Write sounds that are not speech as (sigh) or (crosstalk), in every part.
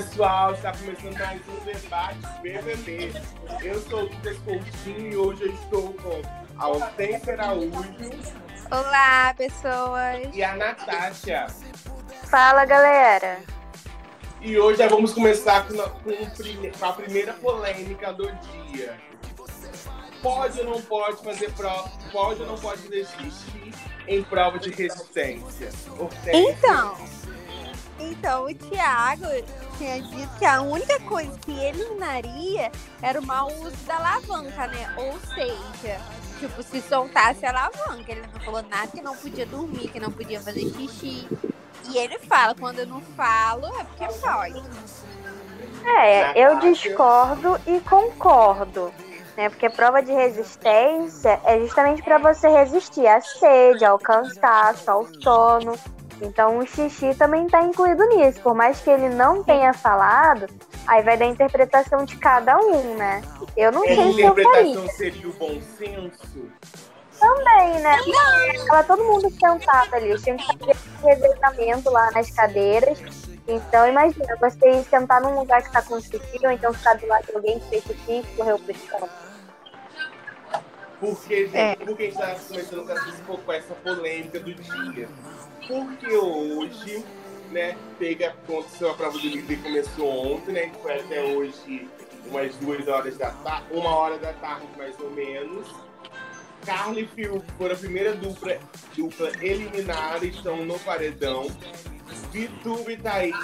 Olá, pessoal! Está começando mais um debate BBB. Eu sou o Lucas Coutinho e hoje eu estou com a Hortência Araújo. Olá, pessoas! E a Natasha. Fala, galera! E hoje já vamos começar com, com a primeira polêmica do dia. Pode ou não pode fazer prova? Pode ou não pode fazer xixi em prova de resistência? Hortência. Então, então, o Thiago tinha dito que a única coisa que eliminaria era o mau uso da alavanca, né? Ou seja, tipo, se soltasse a alavanca. Ele não falou nada que não podia dormir, que não podia fazer xixi. E ele fala, quando eu não falo, é porque pode. É, eu discordo e concordo. Né? Porque prova de resistência é justamente para você resistir à sede, ao cansaço, ao sono. Então o xixi também está incluído nisso. Por mais que ele não tenha falado, aí vai da interpretação de cada um, né? Eu não sei se eu faria. interpretação seria o bom senso? Também, né? Tava todo mundo sentado ali. Tinha que fazer revezamento lá nas cadeiras. Então, imagina, você sentar num lugar que tá com xixi, ou então ficar do lado de alguém que fez xixi e correu pro campo. Porque, gente, é. porque a gente tá começando com essa, polêmica do dia? Porque hoje, né, teve, aconteceu a prova do que começou ontem, né, que foi até hoje umas duas horas da tarde, uma hora da tarde mais ou menos. Carly e Phil foram a primeira dupla, dupla eliminada, estão no paredão. Vitu e Thaís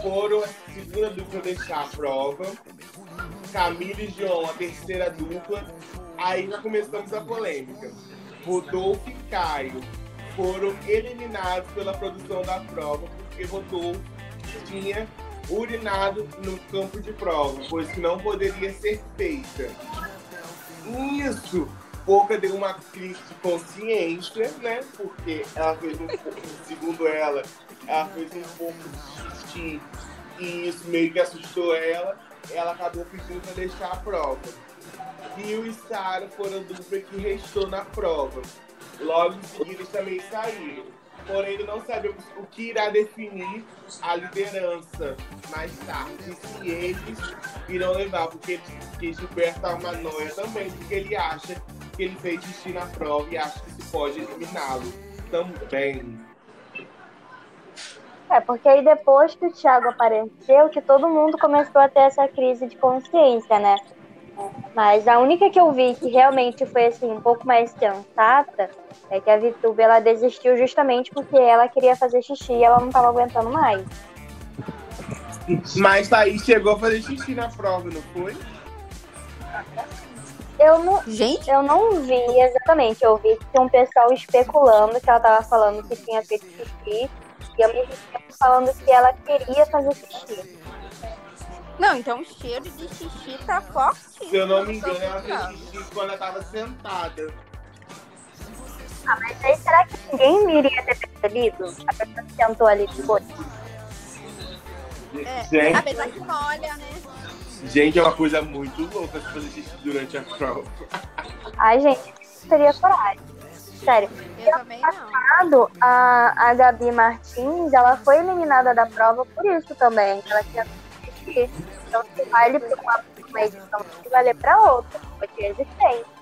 foram a segunda dupla a deixar a prova. Camila e João, a terceira dupla. Aí já começamos a polêmica. Rodolfo e Caio foram eliminados pela produção da prova, porque Rodolfo tinha urinado no campo de prova, pois que não poderia ser feita. Isso, Pouca deu uma crise de consciência, né? Porque ela fez um pouco, segundo ela, ela fez um pouco de xixi e isso meio que assustou ela. Ela acabou pedindo para deixar a prova. Rio e Sara foram a dupla que restou na prova. Logo em seguida, eles também saíram. Porém, não sabemos o que irá definir a liderança mais tarde. Se eles irão levar, porque, porque Gilberto tá uma noia também, porque ele acha que ele fez xixi na prova e acha que se pode eliminá-lo também. É, porque aí depois que o Thiago apareceu, que todo mundo começou a ter essa crise de consciência, né? Mas a única que eu vi que realmente foi assim um pouco mais sensata é que a Vitube ela desistiu justamente porque ela queria fazer xixi e ela não estava aguentando mais. Mas aí chegou a fazer xixi na prova, não foi? Eu não, Gente? eu não vi exatamente. Eu vi que tinha um pessoal especulando que ela estava falando que tinha feito xixi e mesmo tempo falando que ela queria fazer xixi. Não, então o cheiro de xixi tá forte. Se eu não me engano, ela fez xixi quando ela tava sentada. Ah, mas aí será que ninguém iria ter percebido? A pessoa que sentou ali depois? É, Gente. apesar que molha, né? Gente, é uma coisa muito louca fazer xixi durante a prova. Ai, gente, teria coragem. Sério. Eu também passado, a, a Gabi Martins, ela foi eliminada da prova por isso também. Ela tinha xixi. Então, se vale para uma, edição, se vale para outra. Pode ter existência.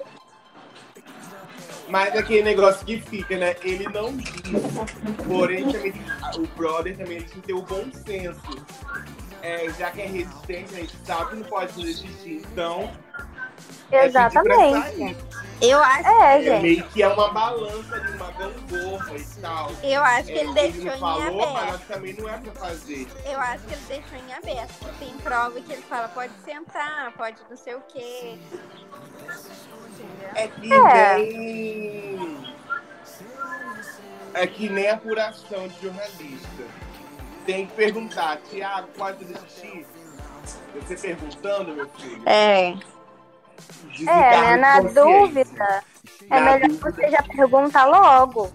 Mas aquele negócio que fica, né? Ele não diz. Porém, também, o brother também tem que ter o bom senso. É, já que é resistência, a gente sabe que não pode xixi, então. É Exatamente. Eu acho é, que é meio que é uma balança de uma gangorra e tal. Eu acho que é, ele deixou ele em falou, aberto. Mas também não é pra fazer. Eu acho que ele deixou em aberto. Tem prova que ele fala, pode sentar, pode não sei o quê. É que é. nem. É que nem apuração de jornalista. Tem que perguntar, Tiago, pode desistir? Você perguntando, meu filho? É. É, né? Na dúvida, é Na melhor dúvida. você já perguntar logo.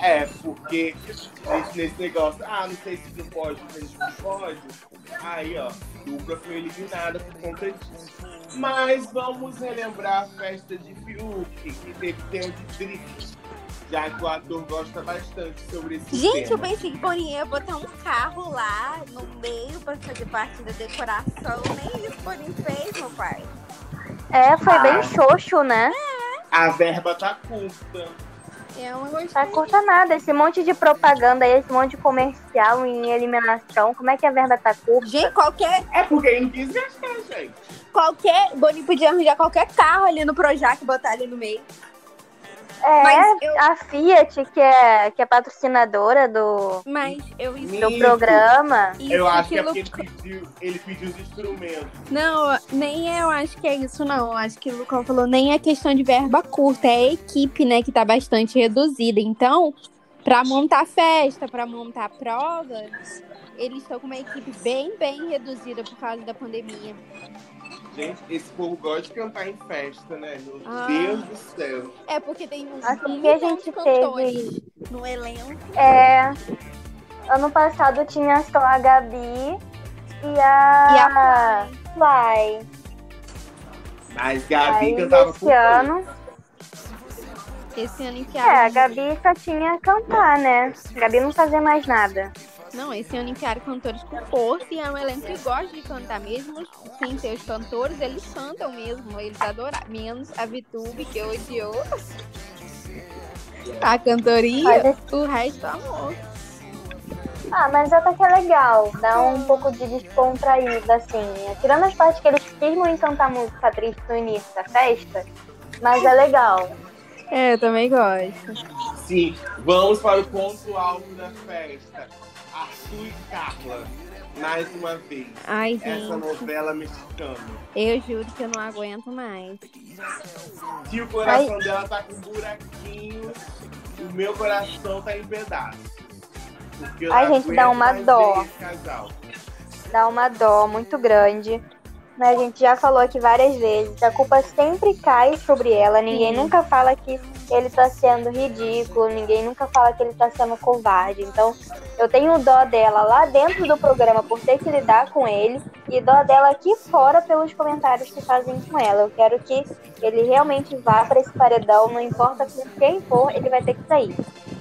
É, porque nesse, nesse negócio, ah, não sei se não pode, não sei se não pode. Aí, ó, dupla foi eliminada por conta disso. Mas vamos relembrar a festa de Fiuk, que teve tempo de drift. já que o ator gosta bastante sobre esse Gente, tema. eu pensei que Boninho ia botar um carro lá no meio pra fazer parte da decoração. Nem isso Boninho fez, meu pai. É, foi Ah. bem xoxo, né? A verba tá curta. Eu não gostei. Não curta nada. Esse monte de propaganda aí, esse monte de comercial em eliminação. Como é que a verba tá curta? Gente, qualquer, É porque ele não quis gastar, gente. qualquer. Boninho podia arranjar qualquer carro ali no Projac e botar ali no meio. É, Mas eu- a Fiat, que é, que é patrocinadora do, Mas eu do programa. isso Eu acho que é porque ele pediu, ele pediu os instrumentos. Não, nem eu acho que é isso, não. Eu Acho que o Lucão falou, nem é questão de verba curta, é a equipe, né, que tá bastante reduzida. Então, pra montar festa, pra montar provas, eles estão com uma equipe bem, bem reduzida por causa da pandemia. Gente, esse povo gosta de cantar em festa, né? Meu Ah. Deus do céu. É porque tem um, Acho um que a gente cantores no elenco. É, ano passado tinha só a Gabi e a, E a Fly. Mas Gabi Aí cantava esse por ano, Esse ano é, a. Gabi só tinha a cantar, né? A Gabi não fazia mais nada. Não, esse ano enfiaram cantores com força e é um elenco que gosta de cantar mesmo. Sem ser os cantores, eles cantam mesmo. Eles adoram. Menos a Vitube, que odiou. A cantoria, o resto amor. Ah, mas até que é legal, dá um pouco de descontraída, assim. Tirando as partes que eles cismam em cantar música triste no início da festa, mas é legal. É, eu também gosto. Sim, vamos para o ponto alto da festa. E Carla, mais uma vez. Ai, Essa gente, novela mexicana. eu juro que eu não aguento mais. Se o coração dela tá com buraquinhos, o meu coração tá em pedaços. Ai, gente, dá uma dó. Dá uma dó muito grande. Né, a gente já falou aqui várias vezes, a culpa sempre cai sobre ela. Ninguém Sim. nunca fala que ele tá sendo ridículo, ninguém nunca fala que ele tá sendo covarde. Então, eu tenho dó dela lá dentro do programa por ter que lidar com ele e dó dela aqui fora pelos comentários que fazem com ela. Eu quero que ele realmente vá pra esse paredão, não importa com quem for, ele vai ter que sair.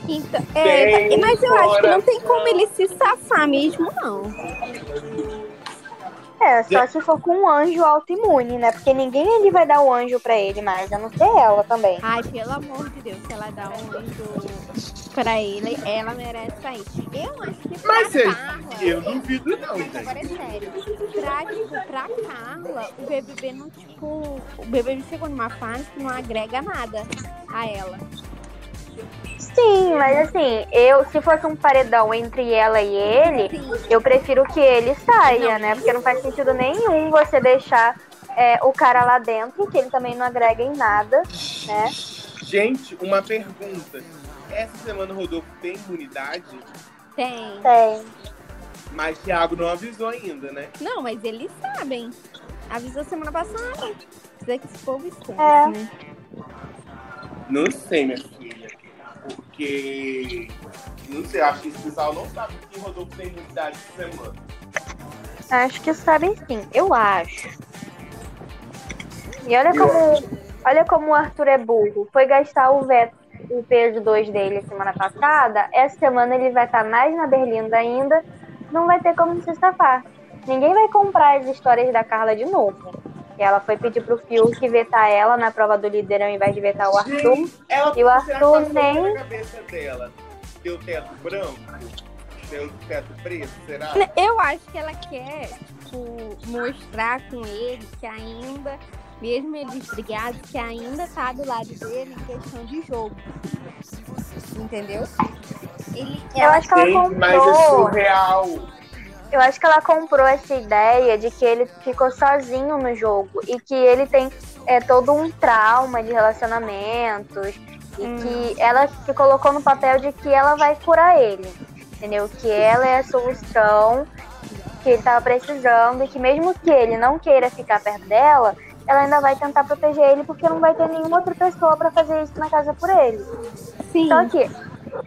Então, é, mas eu acho que não tem como ele se safar mesmo, não. É, só se for com um anjo autoimune, né? Porque ninguém ali vai dar o anjo pra ele mais, a não ser ela também. Ai, pelo amor de Deus, se ela dá um anjo pra ele, ela merece sair. Eu acho que pra Mas vocês- Carla... eu duvido não, Mas agora é gente. sério. Pra, tipo, pra Carla, o BBB não, tipo... O BBB chegou numa fase que não agrega nada a ela. Sim, mas assim, eu, se fosse um paredão entre ela e ele, Sim. eu prefiro que ele saia, Não. né? Porque não faz sentido nenhum você deixar é, o cara lá dentro, que ele também não agrega em nada, né? Gente, uma pergunta. Essa semana o Rodolfo tem imunidade, Tem. Tem. mas Thiago não avisou ainda, né? Não, mas eles sabem. Avisou semana passada. Dizer que esse povo esquece, É. né? Não sei, minha filha. Porque. Não sei, acho que esse pessoal não sabe que Rodolfo tem imunidade essa semana. Acho que sabem sim, eu acho. E olha como, olha como o Arthur é burro. Foi gastar o veto, o peso 2 dele semana passada. Essa semana ele vai estar mais na Berlinda ainda. Não vai ter como se safar. Ninguém vai comprar as histórias da Carla de novo. E ela foi pedir pro Fiuk vetar ela na prova do líder ao invés de vetar o Arthur. Gente, E o Arthur nem- na cabeça dela. Deu teto branco? Deu teto preto? Será? Eu acho que ela quer, tipo, mostrar com ele que ainda, mesmo eles brigados, que ainda tá do lado dele em questão de jogo. Entendeu? Ele, Eu ela, acho que ela Gente, mas é comprou. surreal. Eu acho que ela comprou essa ideia de que ele ficou sozinho no jogo e que ele tem é, todo um trauma de relacionamentos e Hum. que ela se colocou no papel de que ela vai curar ele, entendeu? Que ela é a solução que ele tava precisando e que mesmo que ele não queira ficar perto dela, ela ainda vai tentar proteger ele porque não vai ter nenhuma outra pessoa pra fazer isso na casa por ele. sim. Só que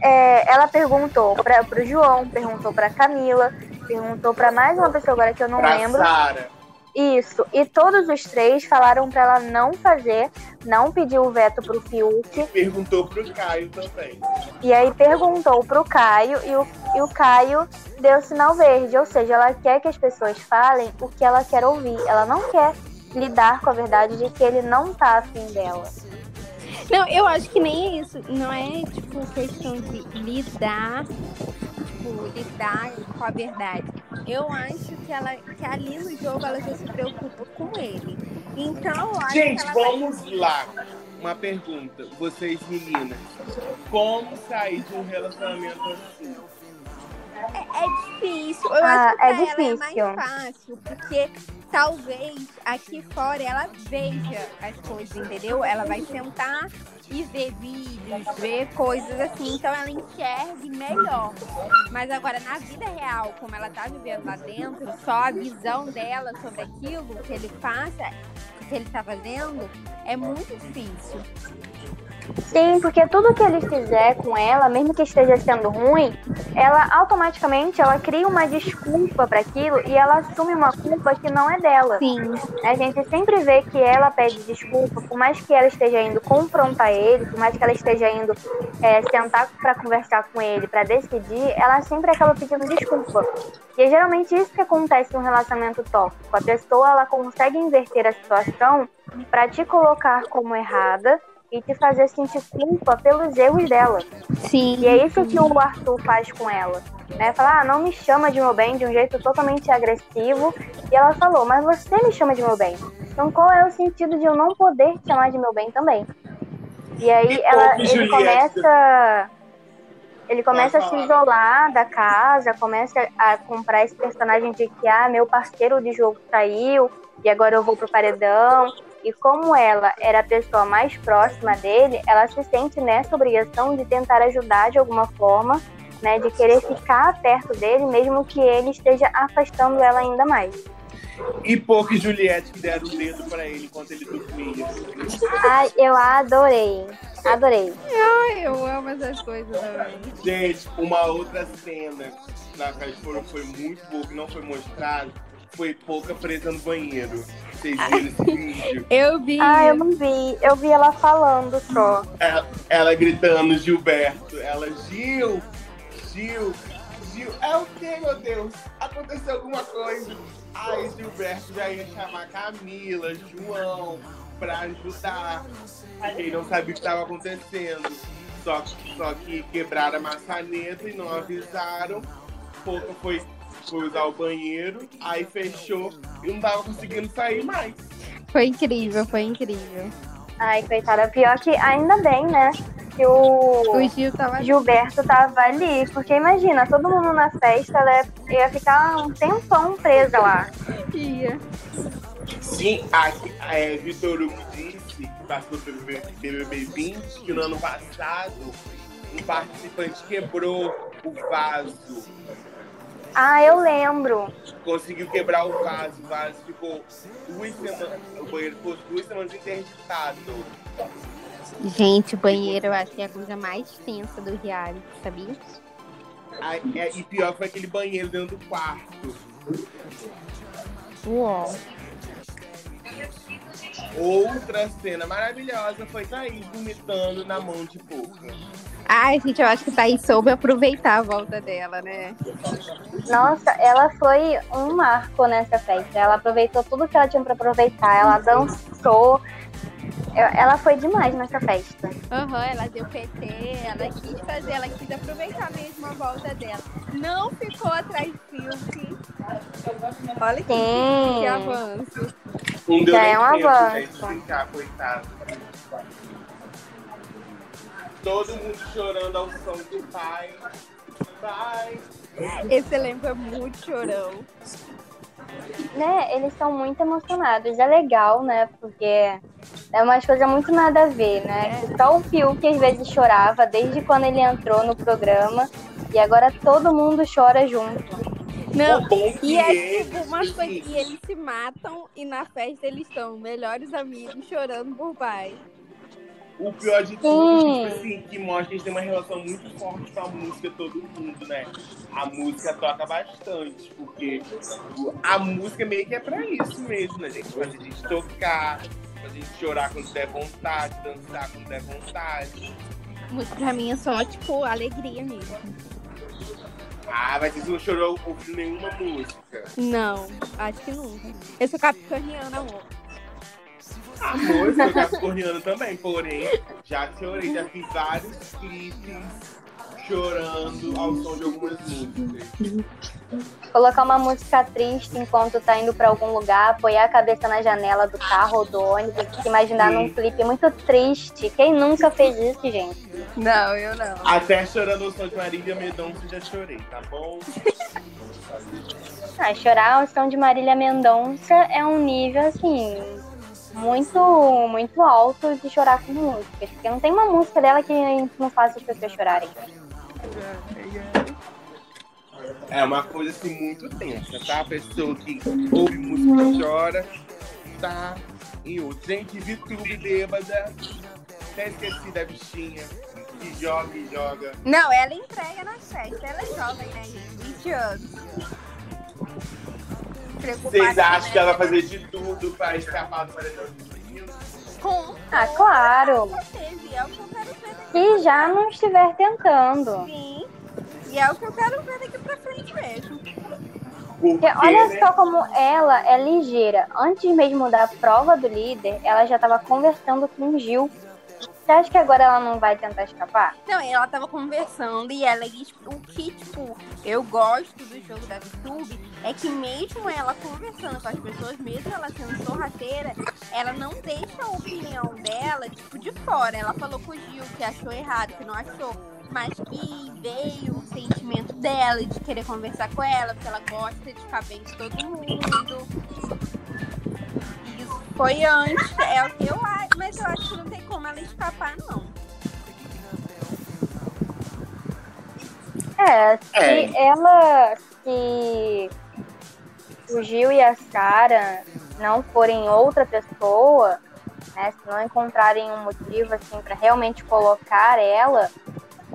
é, ela perguntou para pro João, perguntou pra Camila, perguntou pra mais uma pessoa agora que eu não pra lembro. Sara. Isso. E todos os três falaram pra ela não fazer, não pedir o veto pro Fiuk. E perguntou pro Caio também. E aí perguntou pro Caio e o, e o Caio deu sinal verde. Ou seja, ela quer que as pessoas falem o que ela quer ouvir. Ela não quer lidar com a verdade de que ele não tá afim dela. Não, eu acho que nem é isso. Não é, tipo, questão de lidar, tipo, lidar com a verdade. Eu acho que ela, que ali no jogo ela já se preocupa com ele. Então, eu acho Gente, que ela vai- vamos lá. Uma pergunta, vocês meninas. Como sair de um relacionamento assim? É, é difícil. Eu Ah, acho que pra é ela é difícil. mais fácil, porque talvez aqui fora ela veja as coisas, entendeu? Ela vai sentar e ver vídeos, ver coisas assim, então ela enxergue melhor. Mas agora, na vida real, como ela tá vivendo lá dentro, só a visão dela sobre aquilo que ele passa, que ele tá fazendo, é muito difícil. Sim, porque tudo que ele fizer com ela, mesmo que esteja sendo ruim, ela automaticamente ela cria uma desculpa para aquilo e ela assume uma culpa que não é dela. Sim. A gente sempre vê que ela pede desculpa, por mais que ela esteja indo confrontar ele, por mais que ela esteja indo é, sentar para conversar com ele, para decidir, ela sempre acaba pedindo desculpa. E é geralmente isso que acontece num relacionamento tóxico. A pessoa ela consegue inverter a situação para te colocar como errada e te fazer sentir culpa pelos erros dela. Sim. E é isso que o Arthur faz com ela. Né? Falar, ah, não me chama de meu bem de um jeito totalmente agressivo. E ela falou, mas você me chama de meu bem. Então qual é o sentido de eu não poder te chamar de meu bem também? E aí E ela, ele Juliette? começa. Ele começa a se isolar da casa, começa a comprar esse personagem de que, ah, meu parceiro de jogo saiu e agora eu vou pro paredão. E como ela era a pessoa mais próxima dele, ela se sente nessa obrigação de tentar ajudar de alguma forma, né? De querer ficar perto dele, mesmo que ele esteja afastando ela ainda mais. E Pouco e Juliette que deram o dedo pra ele enquanto ele dormia. Ai, eu adorei. Adorei. Ai, eu amo essas coisas também. Gente, uma outra cena na qual foram foi muito boa, que não foi mostrado, foi Pouca presa no banheiro. Vocês viram esse (laughs) vídeo? Eu vi. Ah, eu não vi. Eu vi ela falando só. Ela, ela gritando Gilberto. Ela, Gil, Gil, Gil. É o que, meu Deus? Aconteceu alguma coisa. Aí Gilberto já ia chamar Camila, João, pra ajudar. Ele não sabia o que estava acontecendo. Só, só que quebraram a maçaneta e não avisaram. Pouca foi, foi usar o banheiro, aí fechou e não tava conseguindo sair mais. Foi incrível, foi incrível. Ai, coitada. Pior que ainda bem, né? Que o O Gil tava Gilberto tava ali. Porque imagina, todo mundo na festa, ela ia ficar um tempão presa lá. ia. Sim, a, a, é, Vitor Hugo disse que passou pelo BBB 20 que no ano passado um participante quebrou o vaso. Ah, eu lembro. Conseguiu quebrar o vaso, o vaso ficou duas semanas. O banheiro ficou duas semanas interditado. Gente, o banheiro eu acho que é a coisa mais tensa do reality, sabia? Aí, é, e pior foi aquele banheiro dentro do quarto. Uau. Outra cena maravilhosa foi Thaís vomitando na mão de Pouca. Ai, gente, eu acho que Thaís soube aproveitar a volta dela, né? Nossa, ela foi um marco nessa festa. Ela aproveitou tudo que ela tinha pra aproveitar. Ela dançou. Ela foi demais nessa festa. Aham, ela deu PT, ela quis fazer, ela quis aproveitar mesmo a volta dela. Não ficou atrás de Fiuk. Olha que, que avanço. Não deu Já é um avanço. brincar, coitado. Todo mundo chorando ao som do pai. Pai. Esse elenco é muito chorão. Né, eles estão muito emocionados. É legal, né? Porque é umas coisas muito nada a ver, né? Que Só o Fiuk às vezes chorava desde quando ele entrou no programa. E agora todo mundo chora junto. Não, e é eles, tipo umas assim, coisas. E eles se matam e na festa eles estão melhores amigos chorando por pai. O pior de tudo, tipo assim, que mostra que a gente tem uma relação muito forte com a música, todo mundo, né? A música toca bastante, porque a música meio que é pra isso mesmo, né, gente? Fazer a gente tocar, fazer a gente chorar quando der vontade, dançar quando der vontade. Música pra mim é só, tipo, alegria mesmo. Ah, mas você não chorou ouvindo nenhuma música. Não, acho que nunca. Eu sou capricorniana, amor. Amor, eu sou (laughs) capricorniano também, porém, já chorei, já fiz vários clipes chorando ao som de algumas músicas. Colocar uma música triste enquanto tá indo pra algum lugar, apoiar a cabeça na janela do carro ou do ônibus, se imaginar Sim. num clipe muito triste. Quem nunca fez isso, gente? Não, eu não. Até chorando o som de Marília Mendonça já chorei, tá bom? Ah, chorar ao som de Marília Mendonça é um nível, assim, muito, muito alto de chorar com música. Porque não tem uma música dela que não faça as pessoas chorarem. É uma coisa assim muito tensa, tá? A pessoa que ouve música e chora, tá em outro. Gente, VTube bêbada, até esqueci da bichinha, que joga e joga. Não, ela entrega na festa. Ela é jovem, né, gente? 20 anos. Preocupada Vocês acham com que ela vai fazer de tudo pra escapar do paredão de meninos? Com Ah, claro. certeza. E é o que eu quero ver daqui Que já não estiver tentando. Sim. E é o que eu quero ver daqui pra frente mesmo. Porque, Porque olha né? só como ela é ligeira. Antes mesmo da prova do líder, ela já estava conversando com o Gil. Você acha que agora ela não vai tentar escapar? Não, ela tava conversando e ela o que, tipo, eu gosto do jogo da VTube é que mesmo ela conversando com as pessoas, mesmo ela sendo sorrateira, ela não deixa a opinião dela, tipo, de fora. Ela falou com o Gil que achou errado, que não achou. Mas que veio o sentimento dela de querer conversar com ela, porque ela gosta de ficar bem com todo mundo. Foi antes, é o que eu acho, mas eu acho que não tem como ela escapar, não. É, se É. ela, se o Gil e a Sara não forem outra pessoa, né, se não encontrarem um motivo assim para realmente colocar ela,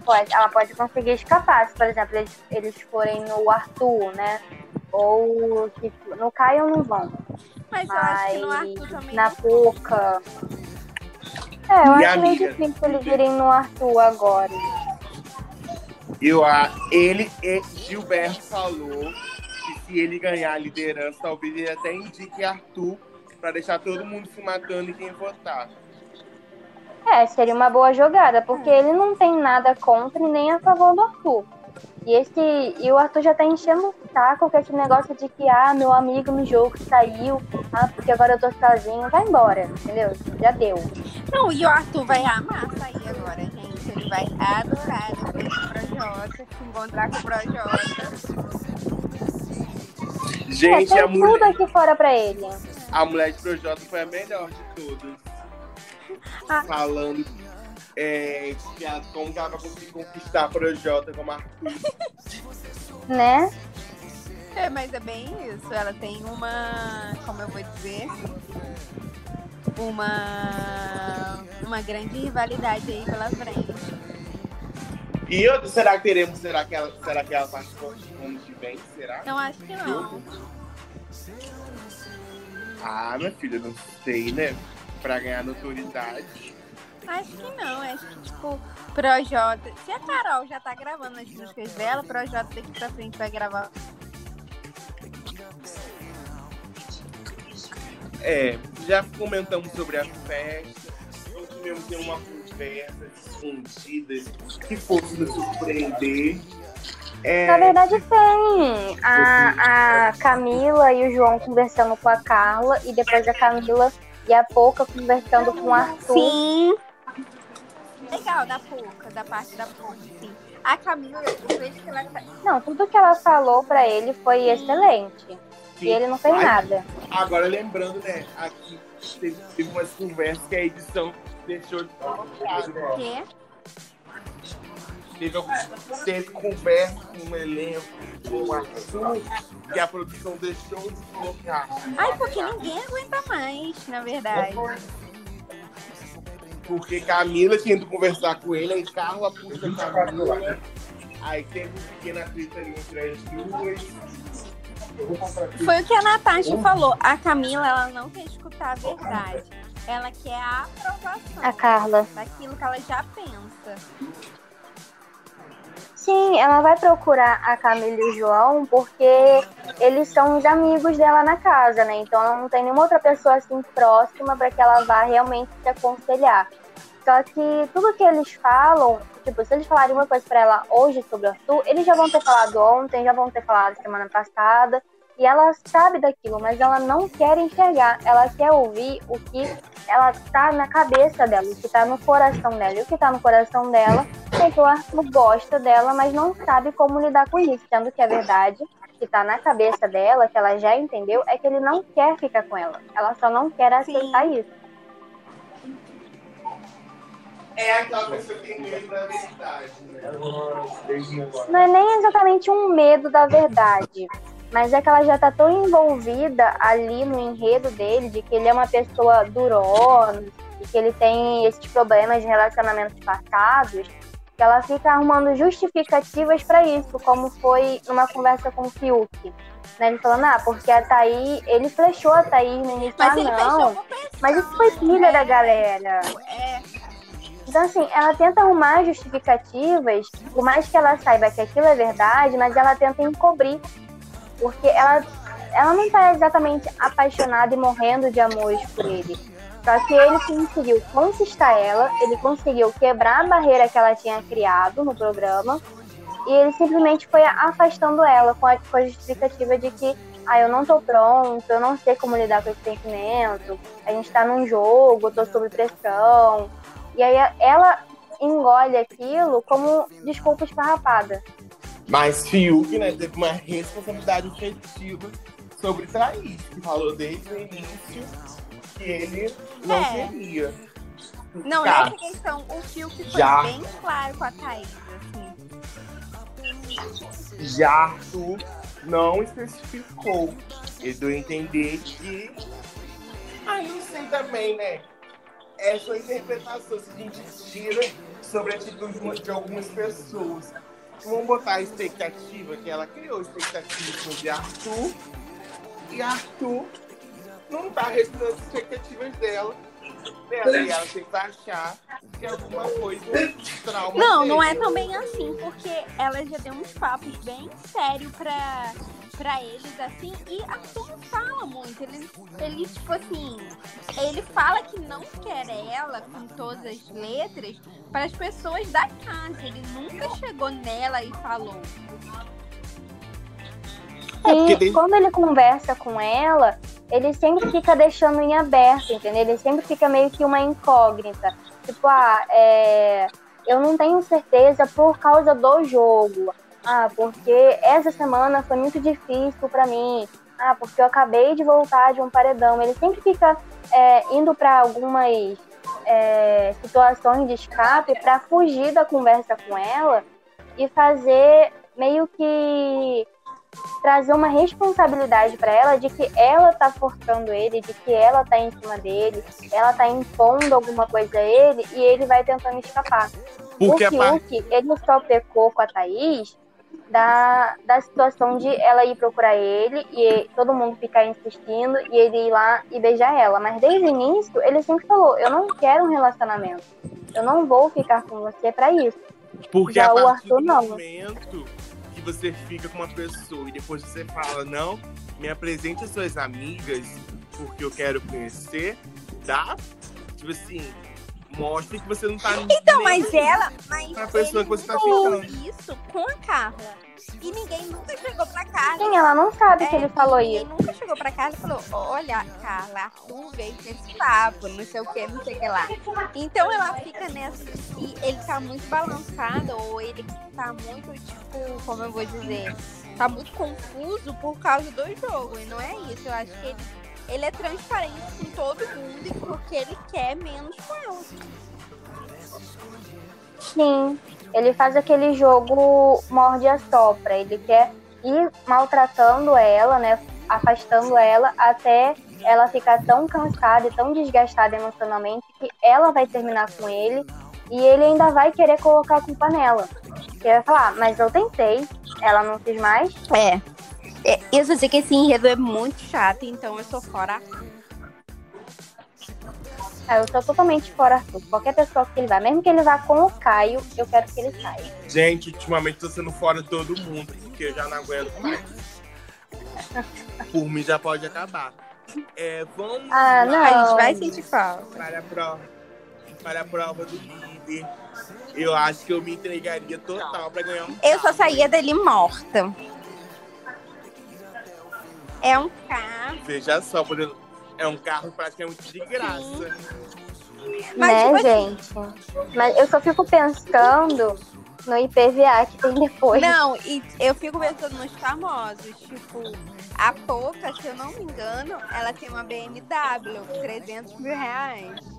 pode, ela pode conseguir escapar. Se, por exemplo, eles, eles forem no Arthur, né? Ou se, no Caio não vão. Mas eu acho que no Arthur também na Puca. É, eu E acho meio difícil eles irem no Arthur agora. Eu, a- ele e Gilberto falou que se ele ganhar a liderança, talvez ele até indique Arthur pra deixar todo mundo se matando em quem votar. É, seria uma boa jogada, porque ele não tem nada contra e nem a favor do Arthur. E, esse, e o Arthur já tá enchendo o saco com esse negócio de que, ah, meu amigo no jogo saiu, ah, porque agora eu tô sozinho, vai embora, entendeu? Já deu. Não, e o Arthur vai amar sair agora, gente. Ele vai adorar depois do Projota, se encontrar com o Projota. É, Gente, tem a tudo mulher, aqui fora pra ele. a mulher de Projota foi a melhor de todas. Ah. Falando é, como que ela vai conseguir conquistar a Projota como Arthur. Né? É, mas é bem isso. Ela tem uma. Como eu vou dizer? Uma. Uma grande rivalidade aí pela frente. E outra, será que teremos? Será que ela, será que ela participou de ano que vem? Será? Não acho que não. Ah, minha filha, não sei, né? Pra ganhar notoriedade. Acho que não. Acho que, tipo, Projota. Se a Carol já tá gravando as músicas dela, Projota daqui pra frente vai gravar. É, já comentamos sobre a festa. Não tivemos nenhuma conversa escondida que fosse nos surpreender. É, Na verdade, tem a, a Camila e o João conversando com a Carla, e depois a Camila e a Pouca conversando com o Arthur. Sim. Legal, da Pouca, da parte da sim. A Camila, eu vejo que ela tá. Não, tudo que ela falou pra ele foi excelente. E ele não fez Ai, nada. Agora lembrando, né? Aqui teve, teve umas conversas que a edição deixou de colocar, né? Quê? Teve, teve conversa com o elenco, com o Arthur, que a produção deixou de colocar. Ai, porque ninguém aguenta mais, na verdade. Porque Camila tinha ido conversar com ele, aí Carla puxa Camila. Aí teve um pequeno atrito ali entre as duas. Foi o que a Natasha falou. A Camila, ela não quer escutar a verdade. Ela quer a aprovação. A Carla. Daquilo que ela já pensa. Sim, ela vai procurar a Camila e o João porque eles são os amigos dela na casa, né? Então não tem nenhuma outra pessoa assim próxima para que ela vá realmente se aconselhar. Só que tudo que eles falam, tipo, se eles falarem uma coisa para ela hoje sobre o Arthur, eles já vão ter falado ontem, já vão ter falado semana passada. E ela sabe daquilo, mas ela não quer enxergar. Ela quer ouvir o que ela tá na cabeça dela, o que tá no coração dela. E o que tá no coração dela é que o Arthur gosta dela, mas não sabe como lidar com isso. Sendo que a verdade que tá na cabeça dela, que ela já entendeu, é que ele não quer ficar com ela. Ela só não quer aceitar Sim. isso. É aquela pessoa que tem medo da verdade, né? Não é nem exatamente um medo da verdade, mas é que ela já tá tão envolvida ali no enredo dele, de que ele é uma pessoa durona, e que ele tem esses problemas de relacionamentos passados, ela fica arrumando justificativas pra isso, como foi numa conversa com o Fiuk. Né? Ele falando, ah, porque a Thaís, ele flechou a Thaís no início, Mas ah, não, mas isso foi pilha da galera. É, Então, assim, ela tenta arrumar justificativas, por mais que ela saiba que aquilo é verdade, mas ela tenta encobrir. Porque ela, ela não tá exatamente apaixonada e morrendo de amores por ele. Só que ele conseguiu conquistar ela, ele conseguiu quebrar a barreira que ela tinha criado no programa, e ele simplesmente foi afastando ela com a, com a justificativa de que ah, eu não tô pronto, eu não sei como lidar com esse sentimento, a gente tá num jogo, eu tô sob pressão. E aí ela engole aquilo como desculpa esfarrapada. Mas Fiuk, né, teve uma responsabilidade efetiva sobre Thaís, que falou desde o início que ele não É. queria. não, Tá. nessa questão, o Fiuk foi Já. bem claro com a Thaís, assim. Já Arthur não especificou. Ele deu a entender que. Ah, não sei também, né? É sua interpretação, se a gente tira sobre a atitude de algumas pessoas. Vamos botar a expectativa, que ela criou expectativa sobre Arthur. E Arthur não tá respondendo as expectativas dela. dela e ela tem que achar que é alguma coisa trauma. Não, não é dele. também assim, porque ela já deu uns papos bem sérios pra, pra eles, assim, e Arthur não fala muito. Ele, ele, tipo assim, ele fala que não quer ela com todas as letras para as pessoas da casa. Ele nunca chegou nela e falou. É, E desde- quando ele conversa com ela, ele sempre fica deixando em aberto, entendeu? Ele sempre fica meio que uma incógnita. Tipo, ah, é, eu não tenho certeza por causa do jogo. Ah, porque essa semana foi muito difícil pra mim. Ah, porque eu acabei de voltar de um paredão. Ele sempre fica é, indo pra algumas é, situações de escape pra fugir da conversa com ela e fazer meio que trazer uma responsabilidade pra ela de que ela tá forçando ele, de que ela tá em cima dele, ela tá impondo alguma coisa a ele e ele vai tentando escapar. Porque o par- Fiuk, ele só pecou com a Thaís da, da situação de ela ir procurar ele e todo mundo ficar insistindo e ele ir lá e beijar ela. Mas desde o início, ele sempre falou: Eu não quero um relacionamento. Eu não vou ficar com você pra isso. Porque Já a o partir Arthur, do não. momento que você fica com uma pessoa e depois você fala, não, me apresente as suas amigas porque eu quero conhecer, dá, tipo assim, mostra que você não tá Então, mas ela. Mas A pessoa que você tá ficando. isso com a Carla. E ninguém nunca chegou pra Carla. Sim, ela não sabe que É, ele falou ninguém isso. nunca chegou pra Carla e falou: Olha, Carla, Arthur veio com esse papo, não sei o que, não sei o que lá. Então ela fica nessa de que ele tá muito balançado, ou ele tá muito, tipo, como eu vou dizer, tá muito confuso por causa do jogo. E não é isso. Eu acho que ele, ele é transparente com todo mundo e porque ele quer menos com ela. Sim, ele faz aquele jogo morde a sopra. Ele quer ir maltratando ela, né? Afastando ela até ela ficar tão cansada e tão desgastada emocionalmente que ela vai terminar com ele e ele ainda vai querer colocar a culpa nela. Ele vai falar, mas eu tentei, ela não quis mais. É. é eu só sei que esse enredo é muito chato, então eu sou fora. Ah, eu sou totalmente fora Arthur. Qualquer pessoa que ele vá, mesmo que ele vá com o Caio, eu quero que ele saia. Gente, ultimamente tô sendo fora de todo mundo, porque eu já não aguento mais. Por mim já pode acabar. É, vamos Ah, lá não. A gente vai sentir falta. para a prova. Para a prova do líder. Eu acho que eu me entregaria total pra ganhar um Eu só carro. saía dele morta. É um carro. Veja só, por exemplo, é um carro praticamente de graça. Mas, né, tipo assim, gente? Mas eu só fico pensando no IPVA que tem depois. Não, e eu fico pensando nos famosos. Tipo, a Poca, se eu não me engano, ela tem uma BMW, 300 mil reais.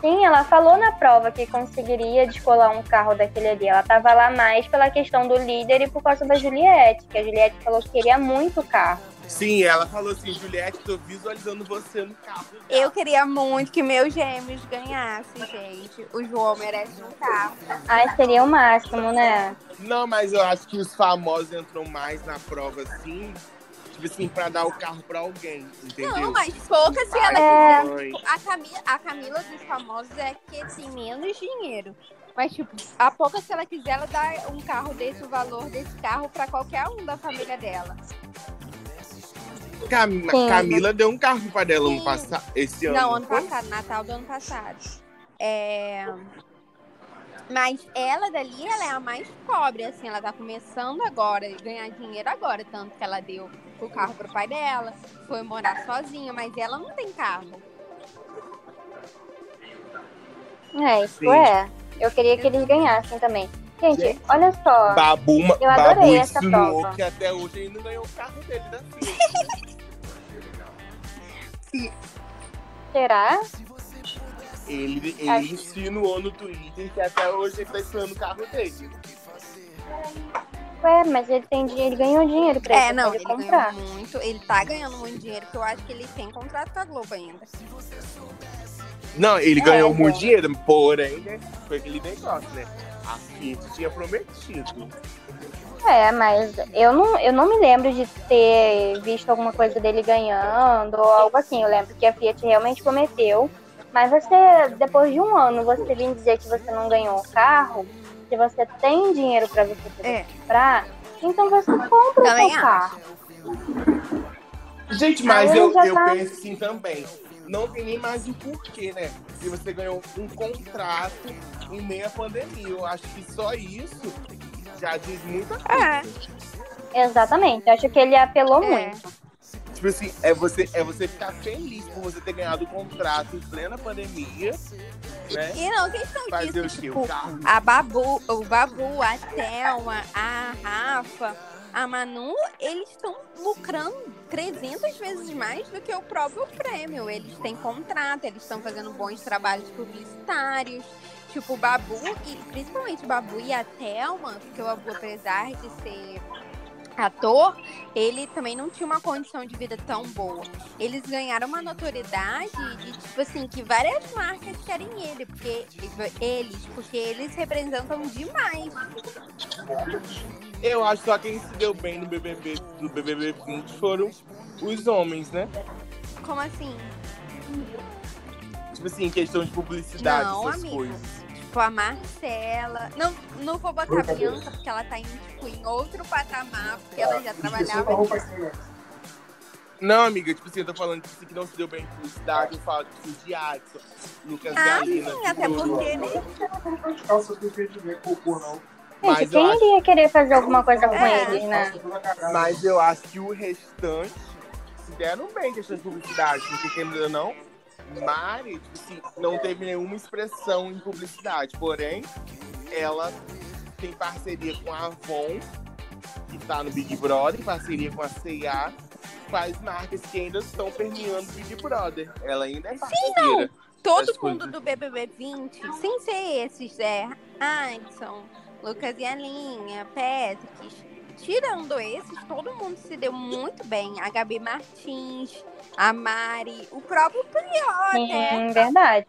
Sim, ela falou na prova que conseguiria descolar um carro daquele ali. Ela tava lá mais pela questão do líder e por causa da Juliette, que a Juliette falou que queria muito o carro. Sim, ela falou assim, Juliette, tô visualizando você no carro. Eu queria muito que meus gêmeos ganhassem, gente. O João merece um carro. Ai, seria o máximo, né? Não, mas eu acho que os famosos entram mais na prova assim, tipo assim, pra dar o carro pra alguém, entendeu? Não, mas pouca se ela É. A Camila, a Camila dos famosos é que tem menos dinheiro. Mas, tipo, a pouca, se ela quiser, ela dá um carro desse, o valor desse carro pra qualquer um da família dela. Cam-. Camila deu um carro pra dela Sim. no passado, esse ano. Não, ano foi? passado, Natal do ano passado. É... Mas ela dali, ela é a mais pobre, assim, ela tá começando agora, a ganhar dinheiro agora, tanto que ela deu o carro pro pai dela, foi morar sozinha, mas ela não tem carro. É, isso Sim. é. Eu queria que eles ganhassem também. Gente, Gente. olha só. Babu, Eu adorei Babu essa prova. que até hoje ele não ganhou o carro dele da filha. (laughs) Será? ele ele Acho- insinuou no Twitter que até hoje ele tá esperando o carro dele. Ué, mas ele tem dinheiro, ele ganhou dinheiro pra É, ele não, ele comprar. ganhou muito, ele tá ganhando muito dinheiro, porque eu acho que ele tem contrato com a Globo ainda. Não, ele É, ganhou é. muito dinheiro, porém, né, foi aquele negócio, né? A Fiat tinha prometido. É, mas eu não, eu não me lembro de ter visto alguma coisa dele ganhando ou algo assim. Eu lembro que a Fiat realmente prometeu. Mas você, depois de um ano, você vir dizer que você não ganhou o carro, se você tem dinheiro pra você poder É. comprar, então você compra Também o seu acho. carro. Gente, mas Aí eu, eu tá- penso assim também. Não tem nem mais o porquê, né? Se você ganhou um contrato em meio à pandemia. Eu acho que só isso já diz muita coisa. É. Exatamente. Acho que ele apelou É. muito. Tipo assim, é você, é você ficar feliz por você ter ganhado o contrato em plena pandemia, né? E não, questão Fazer o disso, quê? tipo, O carro. a Babu, o Babu, a Thelma, a Rafa, a Manu, eles estão lucrando 300 vezes mais do que o próprio prêmio. Eles têm contrato, eles estão fazendo bons trabalhos publicitários. Tipo, o Babu, e principalmente o Babu e a Thelma, porque o Babu, apesar de ser ator, ele também não tinha uma condição de vida tão boa. Eles ganharam uma notoriedade de, tipo assim, que várias marcas querem ele, porque eles, porque eles representam demais. Eu acho que só quem se deu bem no BBB, no BBB 20 foram os homens, né? Como assim? Tipo assim, questão de publicidade, Não, essas amigo. coisas. Tipo, a Marcela. Não, não vou botar a Bianca, porque ela tá em, tipo, em outro patamar, porque ela já trabalhava. Não, amiga, tipo assim, eu tô falando tipo assim, que não se deu bem em publicidade, eu falo tipo de Adson, Lucas Ah, Galina, sim, até Fiorito. porque, né? Gente, Mas quem acho, iria querer fazer alguma coisa com É. eles, né? mas eu acho que o restante se deram bem em questão de publicidade, porque ou não, Mari, tipo assim, não teve nenhuma expressão em publicidade, porém, ela tem parceria com a Avon, que tá no Big Brother, parceria com a C&A, quais marcas que ainda estão permeando o Big Brother. Ela ainda é parceira. Todo das mundo do BBB 20, sem ser esses, é, Adson, Lucas e Alinha, Patrick, tirando esses, todo mundo mundo se deu muito bem. A Gabi Martins, a Mari, o próprio Prior, Sim, né? verdade.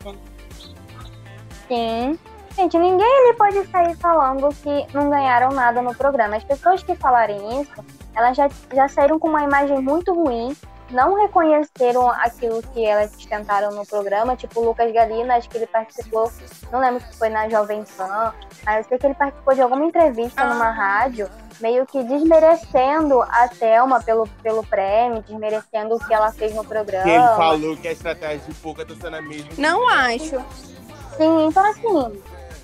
Sim. Gente, ninguém ali pode sair falando que não ganharam nada no programa. As pessoas que falarem isso, elas já, já saíram com uma imagem muito ruim, não reconheceram aquilo que elas tentaram no programa, tipo o Lucas Galina, acho que ele participou, não lembro se foi na Jovem Pan, mas eu sei que ele participou de alguma entrevista numa rádio, meio que desmerecendo a Thelma pelo, pelo prêmio, desmerecendo o que ela fez no programa. Ele falou que a estratégia de pouca tá sendo a mesma. Não acho. Sim, então assim,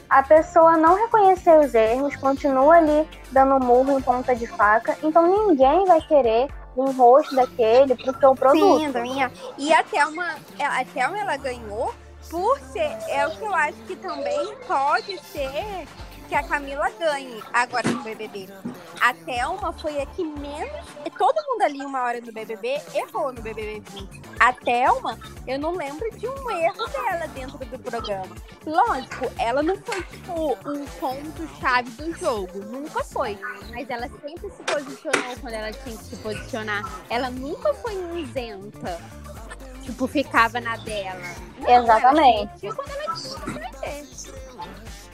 a pessoa não reconheceu os erros, continua ali dando murro em ponta de faca, então ninguém vai querer um rosto daquele pro seu produto. Sim, Dominha. E a Thelma, ela- a Thelma, ela ganhou por ser, é o que eu acho que também pode ser que a Camila ganhe agora no BBB. A Thelma foi a que menos, todo mundo ali uma hora no BBB errou no BBB 20. A Thelma, eu não lembro de um erro dela dentro do programa. Lógico, ela não foi tipo um ponto-chave do jogo, nunca foi. Mas ela sempre se posicionou quando ela tinha que se posicionar. Ela nunca foi isenta. Tipo, ficava na dela. Não, Exatamente. Ela quando ela tinha que defender.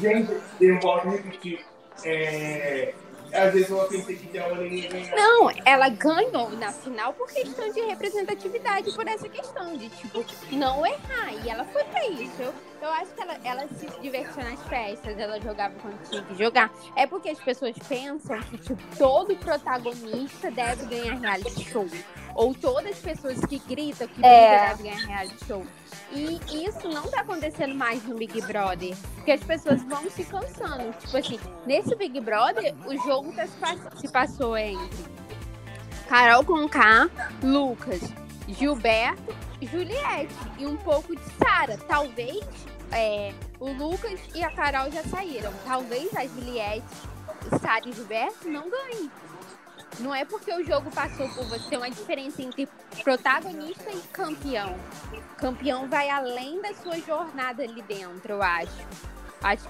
Gente, eu volto a repetir. É... Às vezes eu pensei que Thelma nem ia ganhar. Não, ela ganhou na final por questão de representatividade, por essa questão de, tipo, não errar. E ela foi pra isso. Eu, eu acho que ela, ela se divertiu nas festas, ela jogava quando tinha que jogar. É porque as pessoas pensam que, tipo, todo protagonista deve ganhar reality show. Ou todas as pessoas que gritam que É. devem ganhar reality show. E isso não tá acontecendo mais no Big Brother. Porque as pessoas vão se cansando. Tipo assim, nesse Big Brother, o jogo tá se, pass- se passou entre Carol Conká, Lucas, Gilberto, Juliette e um pouco de Sara. Talvez é, o Lucas e a Carol já saíram. Talvez a Juliette, Sara e Gilberto não ganhem. Não é porque o jogo passou por você, tem uma diferença entre protagonista e campeão. Campeão vai além da sua jornada ali dentro, eu acho. Acho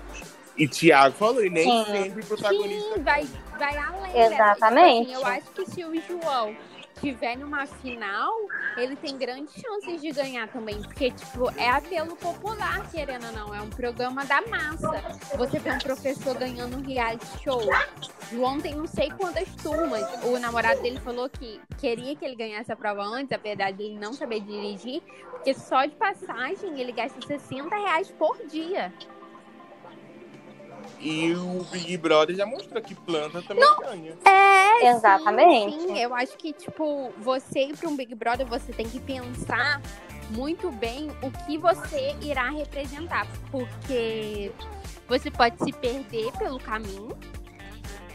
E Thiago falou, e nem Sim. sempre protagonista. Sim, vai, vai além. Exatamente. Tipo assim, eu acho que se o João tiver numa final, ele tem grandes chances de ganhar também. Porque, tipo, é apelo popular, querendo ou não. É um programa da massa. Você vê um professor ganhando um reality show. João tem não sei quantas turmas. O namorado dele falou que queria que ele ganhasse a prova antes, apesar de ele não saber dirigir. Porque só de passagem ele gasta 60 reais por dia. E o Big Brother já mostrou que planta também ganha. É, Exatamente. Sim, sim. eu acho que, tipo, você ir para um Big Brother, você tem que pensar muito bem o que você irá representar. Porque você pode se perder pelo caminho.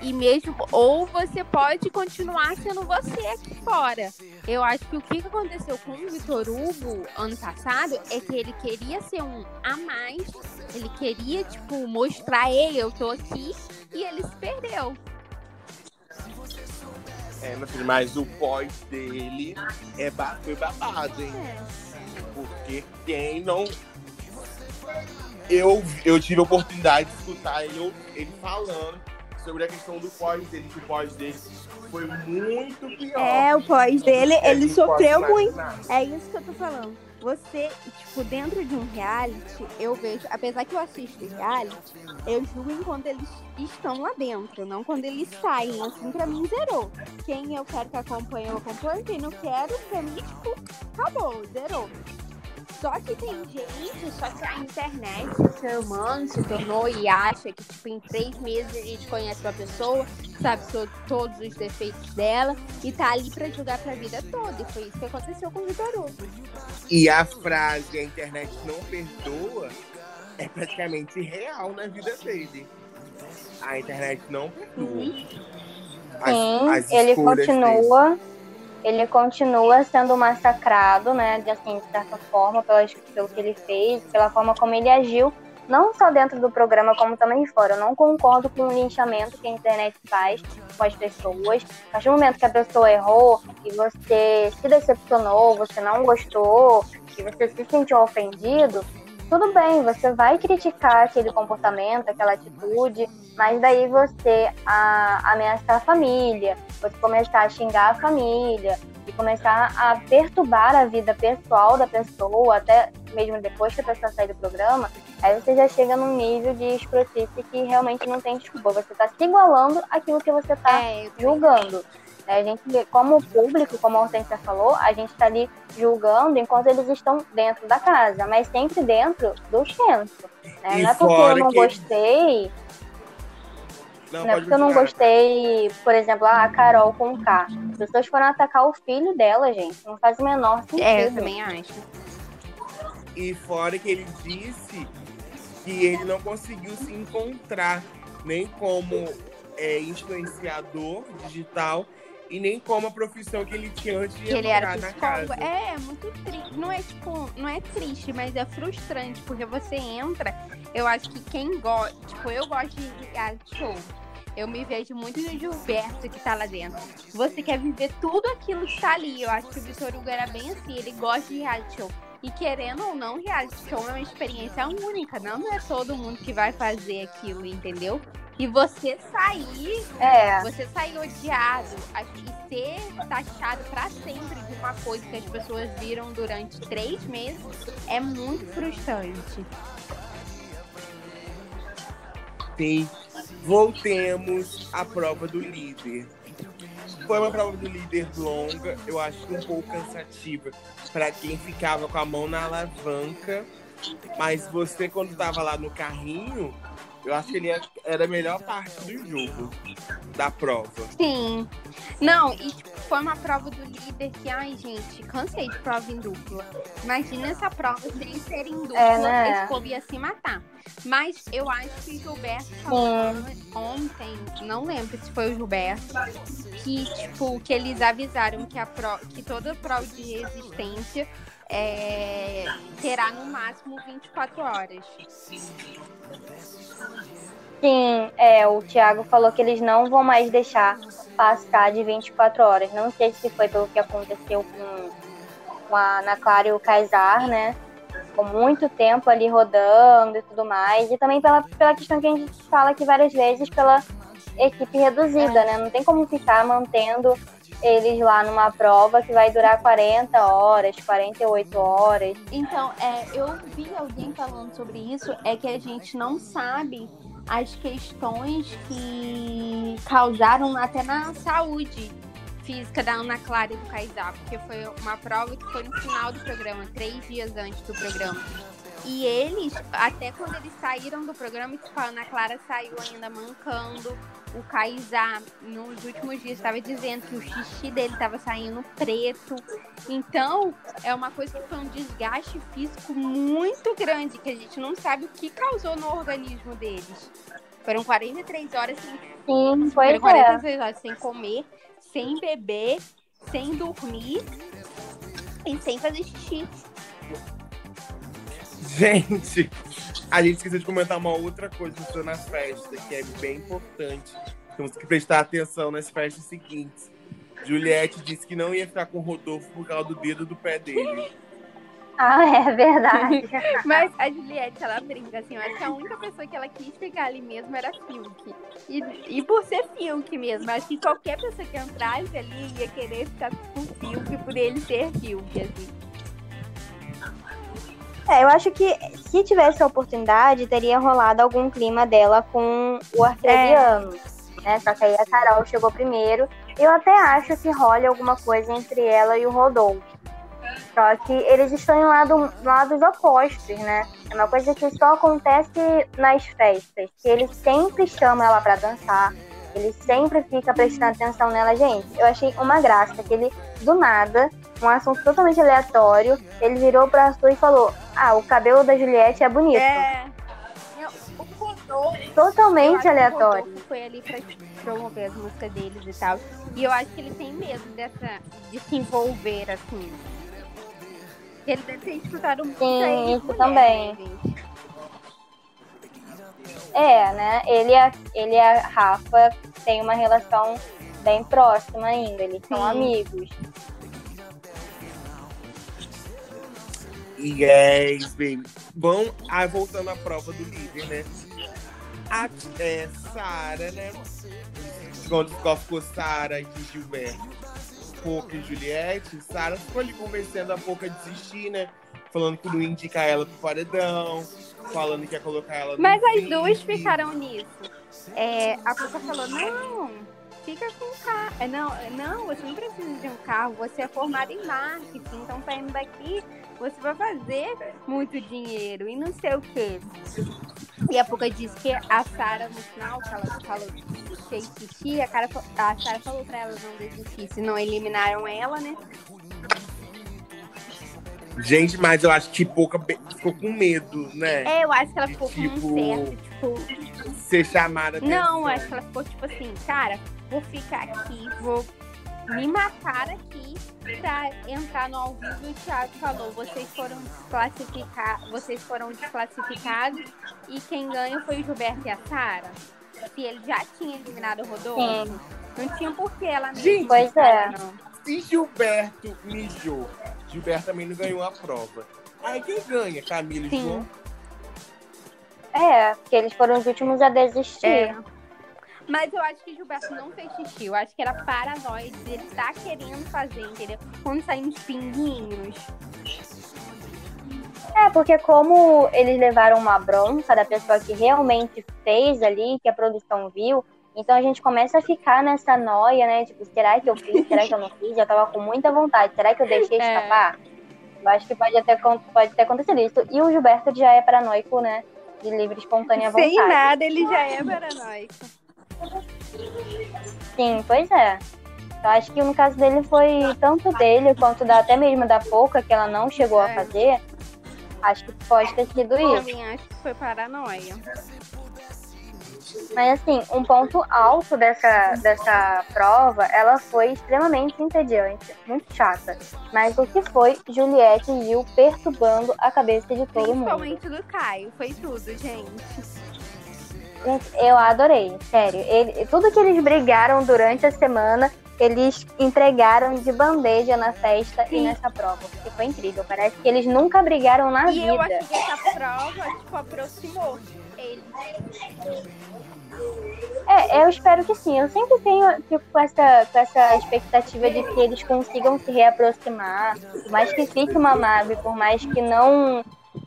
E mesmo, ou você pode continuar sendo você aqui fora. Eu acho que o que aconteceu com o Vitor Hugo ano passado é que ele queria ser um a mais. Ele queria, tipo, mostrar ele, eu tô aqui, e ele se perdeu. É, mas o pós dele é foi babado, hein? Porque quem não. Eu, eu tive a oportunidade de escutar ele, ele falando sobre a questão do pós dele, que o pós dele foi muito pior. É, o pós dele, É ele sofreu muito. É isso que eu tô falando. Você, tipo, dentro de um reality, eu vejo, apesar que eu assisto reality, eu julgo enquanto eles estão lá dentro, não quando eles saem. Assim, pra mim, zerou. Quem eu quero que acompanhe, eu acompanho. Quem não quero, pra mim, tipo, acabou, zerou. Só que tem gente, só que a internet, o ser humano se tornou e acha que, tipo, em três meses a gente conhece uma pessoa, sabe todos os defeitos dela e tá ali pra julgar pra vida toda. E foi isso que aconteceu com o Vitor Hugo. E a frase a internet não perdoa é praticamente real na vida dele. A internet não perdoa. As- Sim, as ele escolhas dele. Ele continua sendo massacrado, né, de, assim, de certa forma, pelo que ele fez, pela forma como ele agiu, não só dentro do programa, como também fora. Eu não concordo com o linchamento que a internet faz com as pessoas. A partir do momento que a pessoa errou e você se decepcionou, você não gostou, e você se sentiu ofendido, tudo bem, você vai criticar aquele comportamento, aquela atitude, mas daí você a, ameaçar a família, você começar a xingar a família e começar a perturbar a vida pessoal da pessoa, até mesmo depois que a pessoa sai do programa, aí você já chega num nível de escrotice que realmente não tem desculpa. Você está se igualando àquilo que você está é, julgando. A gente, como público, como a Hortência falou, a gente está ali julgando enquanto eles estão dentro da casa, mas sempre dentro do centro. Né? Não é porque eu não que... gostei. Não, não é porque eu não gostei, por exemplo, a Carol com o K. As pessoas foram atacar o filho dela, gente. Não faz o menor sentido. É, eu também acho. E fora que ele disse que ele não conseguiu se encontrar nem como é, influenciador digital e nem como a profissão que ele tinha antes de que ele era psicólogo. É, é muito triste. Não é tipo, não é triste, mas é frustrante, porque você entra, eu acho que quem gosta, tipo, eu gosto de reality show. Eu me vejo muito no Gilberto que tá lá dentro. Você quer viver tudo aquilo que tá ali. Eu acho que o Vitor Hugo era bem assim, ele gosta de reality show. E querendo ou não, reality show é uma experiência única. Não é todo mundo que vai fazer aquilo, entendeu? E você sair, é. você sair odiado e ser taxado para sempre de uma coisa que as pessoas viram durante três meses é muito frustrante. Sim. Voltemos à prova do líder. Foi uma prova do líder longa, eu acho um pouco cansativa para quem ficava com a mão na alavanca. Mas você, quando estava lá no carrinho, eu acho que ele era a melhor parte do jogo, da prova. Sim. Não, e tipo, foi uma prova do líder que, ai, gente, cansei de prova em dupla. Imagina essa prova sem ser em dupla, é, né? esse povo ia se matar. Mas eu acho que o Gilberto falou ontem, não lembro se foi o Gilberto, que, tipo, que eles avisaram que, a pro, que toda prova de resistência é, terá no máximo 24 horas. Sim, é, o Thiago falou que eles não vão mais deixar passar de 24 horas. Não sei se foi pelo que aconteceu com, com a Ana Clara e o Kaysar, né? Ficou muito tempo ali rodando e tudo mais. E também pela, pela questão que a gente fala aqui várias vezes, pela equipe reduzida, né? Não tem como ficar mantendo eles lá numa prova que vai durar 40 horas, 48 horas. Então, é, eu vi alguém falando sobre isso, é que a gente não sabe as questões que causaram até na saúde física da Ana Clara e do Kaysar, porque foi uma prova que foi no final do programa, três dias antes do programa. E eles, até quando eles saíram do programa, tipo, a Ana Clara saiu ainda mancando. O Kaysar, nos últimos dias, estava dizendo que o xixi dele estava saindo preto. Então, é uma coisa que foi um desgaste físico muito grande, que a gente não sabe o que causou no organismo deles. Foram 43 horas sem. Sim, foi foram 43 é. horas sem comer, sem beber, sem dormir e sem fazer xixi. Gente, a gente esqueceu de comentar uma outra coisa que na festa, que é bem importante. Temos que prestar atenção nas festas seguintes. Juliette disse que não ia ficar com o Rodolfo por causa do dedo do pé dele. (laughs) Ah, é verdade. (laughs) Mas a Juliette, ela brinca, assim, eu acho que a única pessoa que ela quis pegar ali mesmo era Fiuk. E, e por ser Fiuk mesmo, acho que qualquer pessoa que entrasse ali ia querer ficar com Fiuk por ele ser Fiuk, assim. É, eu acho que se tivesse a oportunidade, teria rolado algum clima dela com o arcrebiano. É. Né? Só que aí a Carol chegou primeiro. Eu até acho que role alguma coisa entre ela e o Rodolfo. Só que eles estão em lado, lados opostos, né? É uma coisa que só acontece nas festas. Que ele sempre chama ela para dançar. Ele sempre fica prestando atenção nela. Gente, eu achei uma graça que ele, do nada, um assunto totalmente aleatório, ele virou pra Arthur e falou: Ah, o cabelo da Juliette é bonito. É. O totalmente aleatório. O foi ali pra promover as músicas deles e tal. E eu acho que ele tem medo dessa, de se envolver assim. Ele deve ter escutado muito Sim, isso também. Né, é, né? Ele e, a, ele e a Rafa têm uma relação bem próxima ainda, eles são amigos. Yes, baby. Bom, ah, voltando à prova do líder, né? A é, Sara, né? Quando ficou, ficou Sara e Gilberto, Pouca e Juliette, Sara ficou ali convencendo a Pouca a desistir, né? Falando que não indica ela pro paredão, falando que ia colocar ela no Mas as vídeo. duas ficaram nisso. É, a Pouca falou, não, fica com o carro. É, Não, não, você não precisa de um carro, você é formada em marketing, então saindo daqui, você vai fazer muito dinheiro e não sei o quê. E a Pouca disse que a Sara, no final, que ela falou que xixi, a, cara, a Sara falou pra ela não desistir, senão eliminaram ela, né? Gente, mas eu acho que Pouca ficou com medo, né? É, eu acho que ela ficou com Tipo, um certo, tipo, Ser chamada Não, atenção. acho que ela ficou tipo assim, cara, vou ficar aqui, vou me matar aqui pra entrar no ao vivo e o Thiago falou, vocês foram desclassificados, vocês foram desclassificados e quem ganha foi o Gilberto e a Sara. Se ele já tinha eliminado o Rodolfo, Sim. não tinha por que ela não Gente, Pois é. Se Gilberto mijou, Gilberto também não ganhou a prova. Aí quem ganha? Camila e Sim. João? É, porque eles foram os últimos a desistir. É. Mas eu acho que Gilberto não fez xixi. Eu acho que era paranoia de ele estar querendo fazer, entendeu? Quando saem uns pinguinhos. É, porque como eles levaram uma bronca da pessoa que realmente fez ali, que a produção viu, então a gente começa a ficar nessa noia, né? Tipo, será que eu fiz? Será que eu não fiz? Já tava com muita vontade. Será que eu deixei É. escapar? Eu acho que pode, até, pode ter acontecido isso. E o Gilberto já é paranoico, né? De livre espontânea vontade. Sem nada, ele já é paranoico. Sim, pois é. Eu acho que no caso dele foi tanto dele quanto da, até mesmo da Pouca, que ela não chegou a É. fazer. Acho que pode ter sido Eu isso. também acho que foi paranoia. Mas assim, um ponto alto dessa, dessa prova, ela foi extremamente entediante, muito chata. Mas o que foi Juliette e Gil perturbando a cabeça de todo mundo. Principalmente do Caio. Foi tudo, gente. Eu adorei, sério. Ele, tudo que eles brigaram durante a semana, eles entregaram de bandeja na festa e Sim. nessa prova. Que foi incrível. Parece que eles nunca brigaram na E vida. eu acho que essa prova, tipo, aproximou ele. É, eu espero que sim. Eu sempre tenho tipo, com essa, com essa expectativa de que eles consigam se reaproximar. Por mais que fique uma mágoa, por mais que não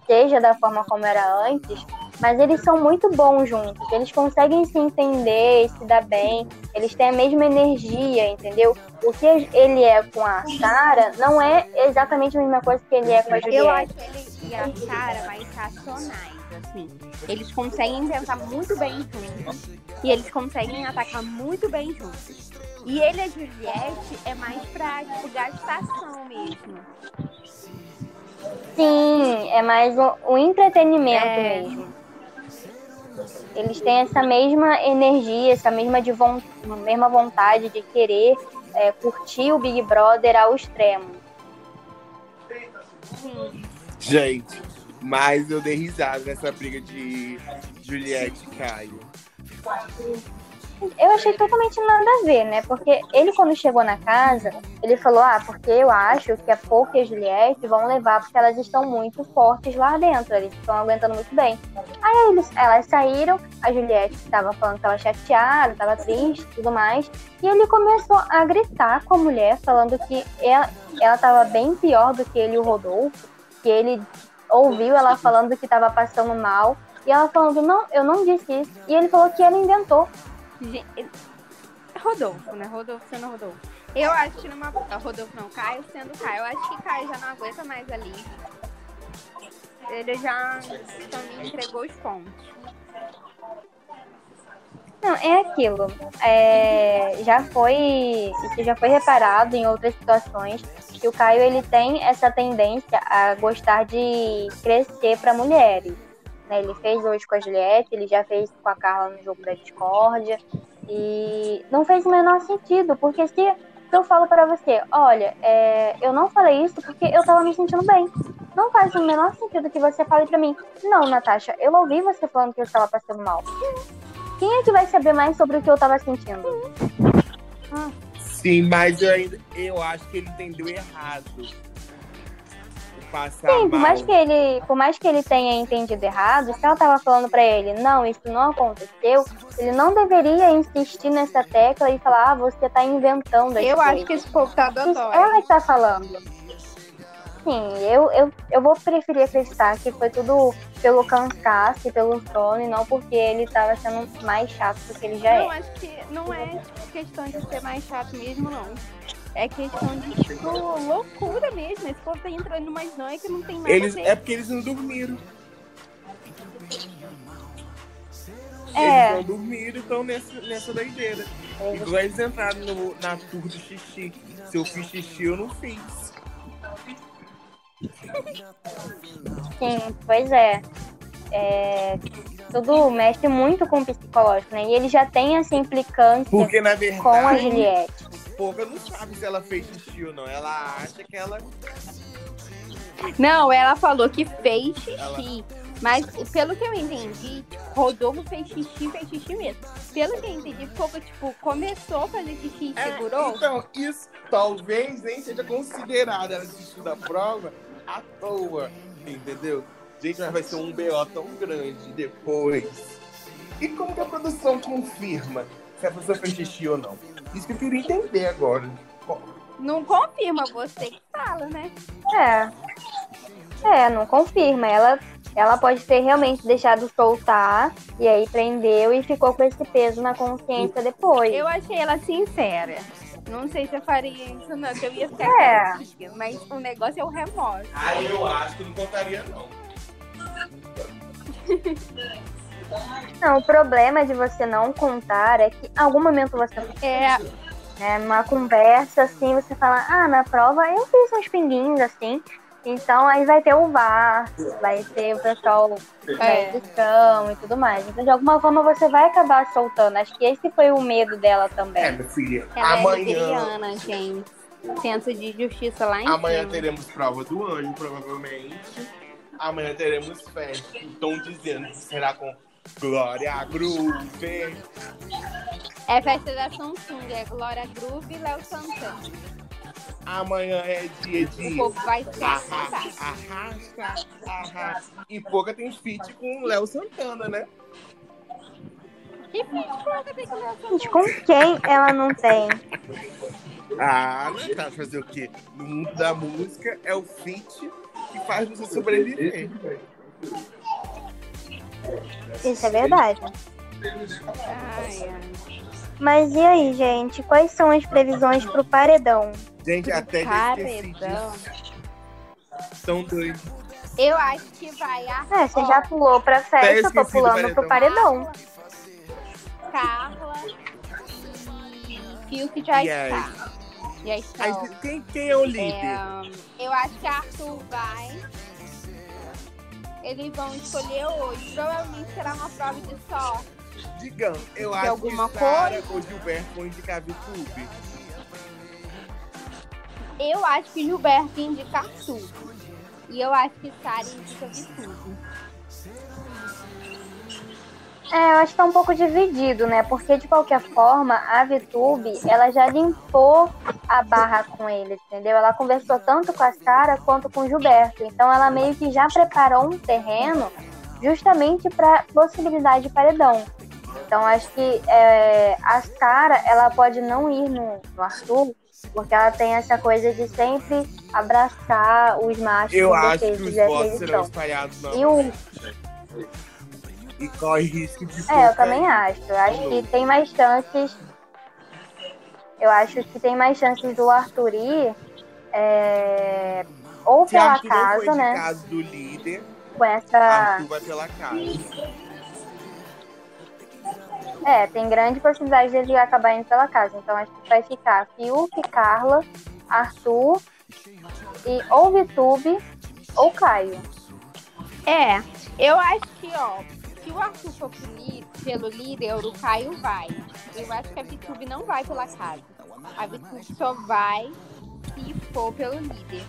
seja da forma como era antes, mas eles são muito bons juntos. Eles conseguem se entender, se dar bem. Eles têm a mesma energia, entendeu? O que ele é com a Sara não é exatamente a mesma coisa que ele é com a Eu Juliette. acho ele e a Sara mais racionais, assim. Eles conseguem pensar muito bem juntos. E eles conseguem atacar muito bem juntos. E ele e a Juliette é mais pra, tipo, gastação mesmo. Sim, é mais um, um entretenimento É. mesmo. Eles têm essa mesma energia, essa mesma, de von- mesma vontade de querer é, curtir o Big Brother ao extremo. Sim. Gente, mas eu dei risada nessa briga de Juliette e Caio. Eu achei totalmente nada a ver, né? Porque ele, quando chegou na casa, ele falou: Ah, porque eu acho que a Pouca e a Juliette vão levar porque elas estão muito fortes lá dentro, eles estão aguentando muito bem. Aí eles, elas saíram, a Juliette estava falando que estava chateada, estava triste tudo mais. E ele começou a gritar com a mulher, falando que ela estava bem pior do que ele e o Rodolfo, que ele ouviu ela falando que estava passando mal. E ela falando, não, eu não disse isso. E ele falou que ela inventou. Gen- Rodolfo, né? Rodolfo sendo Rodolfo. Eu acho que numa. ah, Rodolfo não, Caio sendo Caio. Eu acho que Caio já não aguenta mais ali. Ele já também entregou os pontos. Não, é aquilo. É, já foi, já foi reparado em outras situações que o Caio ele tem essa tendência a gostar de crescer para mulheres. Né? Ele fez hoje com a Juliette, ele já fez com a Carla no jogo da discórdia e não fez o menor sentido, porque se, eu falo para você, olha, é, eu não falei isso porque eu tava me sentindo bem. Não faz o menor sentido que você fale para mim, não, Natasha, eu ouvi você falando que eu estava passando mal. Quem é que vai saber mais sobre o que eu tava sentindo? Sim, mas eu, eu acho que ele entendeu errado. Passa Sim, por mal. mais, que ele, por mais que ele tenha entendido errado, se ela tava falando pra ele, não, isso não aconteceu, ele não deveria insistir nessa tecla e falar, ah, você tá inventando Eu coisas. acho que esse povo tá dodói. ela que tá falando. Sim, eu, eu, eu vou preferir acreditar que foi tudo pelo cansaço e pelo sono e não porque ele tava sendo mais chato do que ele já Não, é. acho que não é questão de ser mais chato mesmo, não. É questão de, tipo, loucura mesmo. Esse povo tá entrando numas noias que não tem nada Eles, é porque eles não dormiram. É. Eles não dormiram e estão nessa, nessa doideira. Igual eles entraram no, na tour do xixi. Se eu fiz xixi, eu não fiz. Sim, pois é. É, Tudo mexe muito com o psicológico, né? E ele já tem essa implicância Porque, verdade, com a Juliette. Pouca não sabe se ela fez xixi ou não. Ela acha que ela. Não, ela falou que fez xixi. Ela- Mas pelo que eu entendi, Rodolfo fez xixi, fez xixi mesmo. Pelo que eu entendi, Pouca, tipo, começou a fazer xixi e É, segurou. então, isso talvez nem seja considerado ela desistiu da prova à toa. Entendeu? Gente, mas vai ser um BO tão grande depois. E como que a produção confirma se a pessoa fez xixi ou não? Isso que eu queria entender agora. Não confirma, você que fala, né? É. É, não confirma. Ela, ela pode ter realmente deixado soltar e aí prendeu e ficou com esse peso na consciência depois. Eu achei ela sincera. Não sei se eu faria isso, não, que eu ia ficar É. quietinha, Mas o negócio é o remorso. Ah, eu acho que não contaria, não. (laughs) Não, o problema de você não contar é que em algum momento você É, né, numa conversa assim, você fala, ah, na prova eu fiz uns pinguinhos assim. Então aí vai ter o VAR, vai ter o pessoal da É. edição e tudo mais. Então, de alguma forma, você vai acabar soltando. Acho que esse foi o medo dela também. É, minha filha. ela é amanhã, libriana, gente. Senso de justiça lá em amanhã cima. teremos prova do anjo, provavelmente. Amanhã teremos festa. Estão dizendo que será com Glória Groove. É festa da Samsung, é Glória Groove e Léo Santana. Amanhã é dia O de povo vai se arrasta, arrasta, arrasta. E pouca tem feat com o Léo Santana, né? Que feito pouca tem com Léo Gente, Santana? com quem ela não tem? Ah, não tá fazer o quê? No mundo da música é o feat que faz você sobreviver. Isso é verdade. Ai, ai. Mas e aí, gente? Quais são as previsões pro paredão? Gente, até Paredão. São dois. Eu acho que vai a É, você já pulou pra festa, eu tô pulando pro paredão. Carla e Fiuk já Yes. está. Já quem, quem é o líder? É, eu acho que Arthur vai. Eles vão escolher hoje. Provavelmente será uma prova de sorte. Digam, eu De acho alguma que Sara ou Gilberto vão indicar VTube. Eu acho que Gilberto indica Arthur. E eu acho que Sara indica Vitube. É, eu acho que tá um pouco dividido, né? Porque de qualquer forma, a VTube, ela já limpou a barra com ele, entendeu? Ela conversou tanto com a Sara quanto com o Gilberto. Então ela meio que já preparou um terreno justamente para possibilidade de paredão. Então acho que é, a Sara, ela pode não ir no, no Arthur, porque ela tem essa coisa de sempre abraçar os machos Eu acho que os votos serão espalhados E o. E corre risco de É, eu também acho. Eu acho que tem mais chances. Eu acho que tem mais chances do Arthur ir é, ou Se pela Arthur não for casa, né? indicado do líder, Com essa. Arthur vai pela casa. É, tem grande possibilidade dele acabar indo pela casa. Então acho que vai ficar Fiuk, Carla, Arthur e ou Vitube ou Caio. É, eu acho que, ó, se o Arthur for pelo líder, o Caio vai. Eu acho que a Vitube não vai pela casa. A Vitube só vai se for pelo líder.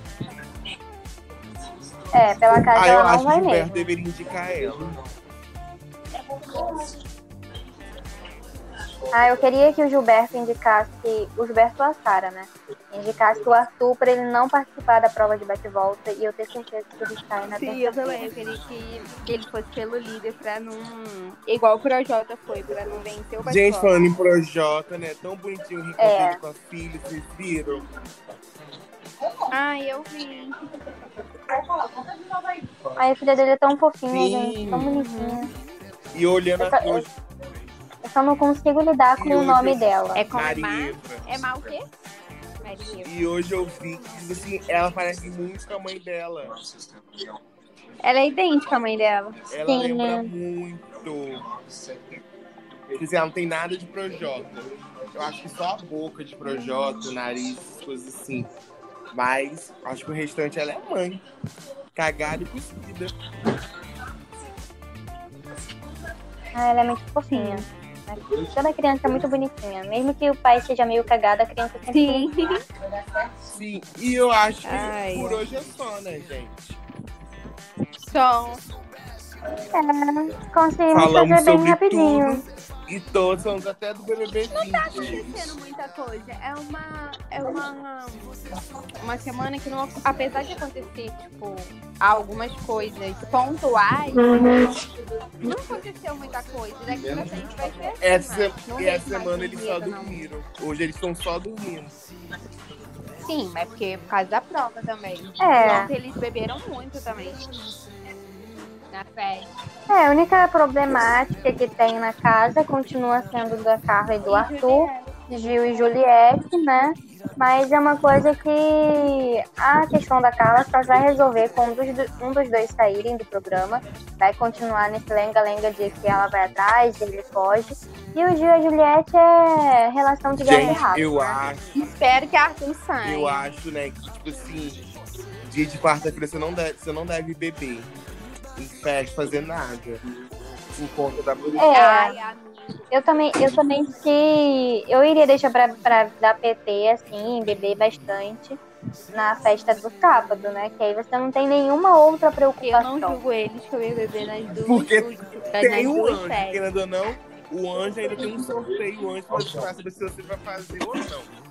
É, pela casa Ah, eu ela acho não que o vai Gilberto mesmo. deveria indicar ela. Ah, eu queria que o Gilberto indicasse, o Gilberto ou a Sara, né? Indicasse o Arthur pra ele não participar da prova de bate-volta e eu ter certeza que ele sai na Sim, eu também. Eu queria que, ele fosse pelo líder pra não. Igual o Projota foi, pra não vencer o bate-volta. Gente, falando em Projota, né? Tão bonitinho o Rico É. com a filha, vocês viram? Ai, eu vi. Ai, a filha dele é tão fofinha, Sim. gente, tão bonitinha. E olhando Eu coisa, Eu só não consigo lidar com E o nome eu- dela. É é má? Eva. É má o quê? Maria. E hoje eu vi que, tipo assim, ela parece muito com a mãe dela. Ela é idêntica à mãe dela. Ela Sim, lembra né? muito. Quer dizer, ela não tem nada de Projota. Eu acho que só a boca de Projota, o nariz, coisas assim. Mas acho que o restante ela é mãe. Cagada e cuspida. Ah, ela é muito fofinha. Toda criança é muito bonitinha. Mesmo que o pai seja meio cagado, a criança sempre Sim. Sim, e eu acho que Ai, por hoje é só, né, gente? Só. É, conseguimos Falamos fazer bem rapidinho. tudo. E todos somos até do BBB 20. tá acontecendo muita coisa. É uma. É uma. Uma semana que não. Apesar de acontecer, tipo, algumas coisas pontuais, não aconteceu muita coisa. Daqui pra frente vai ser assim. Essa, né? Não e vejo essa semana eles só enredo, não. dormiram. Hoje eles estão só dormindo. Sim, mas porque é por causa da prova também. É. Ontem eles beberam muito também. Na festa. É, a única problemática que tem na casa continua sendo da Carla e do Arthur, Gil e Juliette, né? Mas é uma coisa que a questão da Carla só vai resolver quando um dos, um dos dois saírem do programa. Vai continuar nesse lenga-lenga de que ela vai atrás, ele foge. E o Gil e a Juliette é relação de gato e rato. eu né? acho, Espero que Arthur saia. eu acho, né, que tipo assim, dia de quarta-feira você não deve, você não deve beber em festa, fazer nada. Por conta da. É. Ai, amigo. Eu também, eu também se. Eu iria deixar pra, pra dar PT, assim, beber bastante na festa do sábado, né? Que aí você não tem nenhuma outra Eu não preocupação. julgo eles que eu ia beber nas duas. Porque nas Tem um duas anjo, festas. querendo ou não, o anjo ainda tem um sorteio antes pra saber se você vai fazer ou não.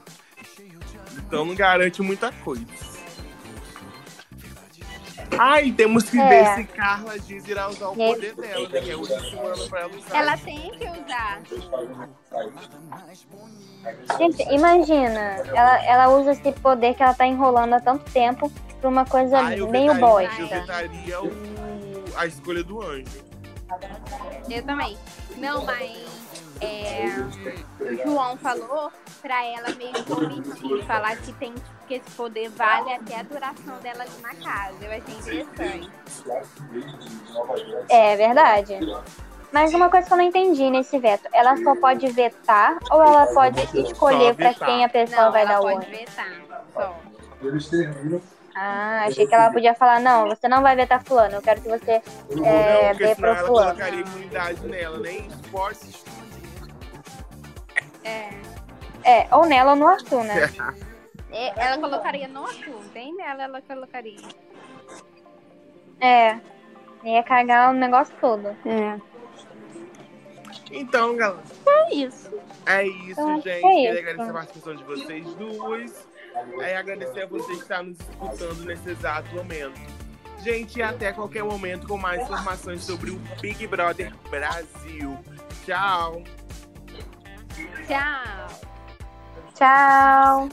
Então não garante muita coisa. Ai, temos que É. ver se Carla Dias irá usar o poder dela, né? Que é o pra ela usar. Ela tem que usar. Gente, imagina, ela, ela usa esse poder que ela tá enrolando há tanto tempo pra uma coisa Ah, eu meio vetaria- Eu bosta. vetaria o, a escolha do anjo. Eu também. Não, mas é, o João falou pra ela meio que omitir, falar que tem que esse poder vale até a duração dela ali na casa. Eu achei interessante. É verdade. Mas uma coisa que eu não entendi nesse veto, ela só pode vetar ou ela pode escolher vetar. quem a pessoa Não, vai dar ela o pode anjo? vetar. Só. Ah, achei que ela podia falar, não, você não vai vetar fulano, eu quero que você é, não, dê pro ela fulano. colocaria imunidade nela, nem esportes. É. É, ou nela ou no Arthur, né? (laughs) É, Ela colocaria no Arthur, bem nela ela colocaria. É. Ia cagar o negócio todo. É. Então, galera. É isso. É isso, gente. é Queria isso. agradecer a participação de vocês duas. É agradecer a você que está nos escutando nesse exato momento. Gente, e até qualquer momento com mais informações sobre o Big Brother Brasil. Tchau! Tchau. Tchau.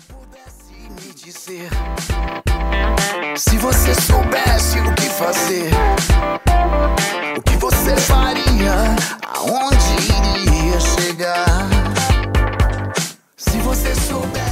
Se você soubesse o que fazer, o que você faria, aonde iria chegar? Se você soubesse.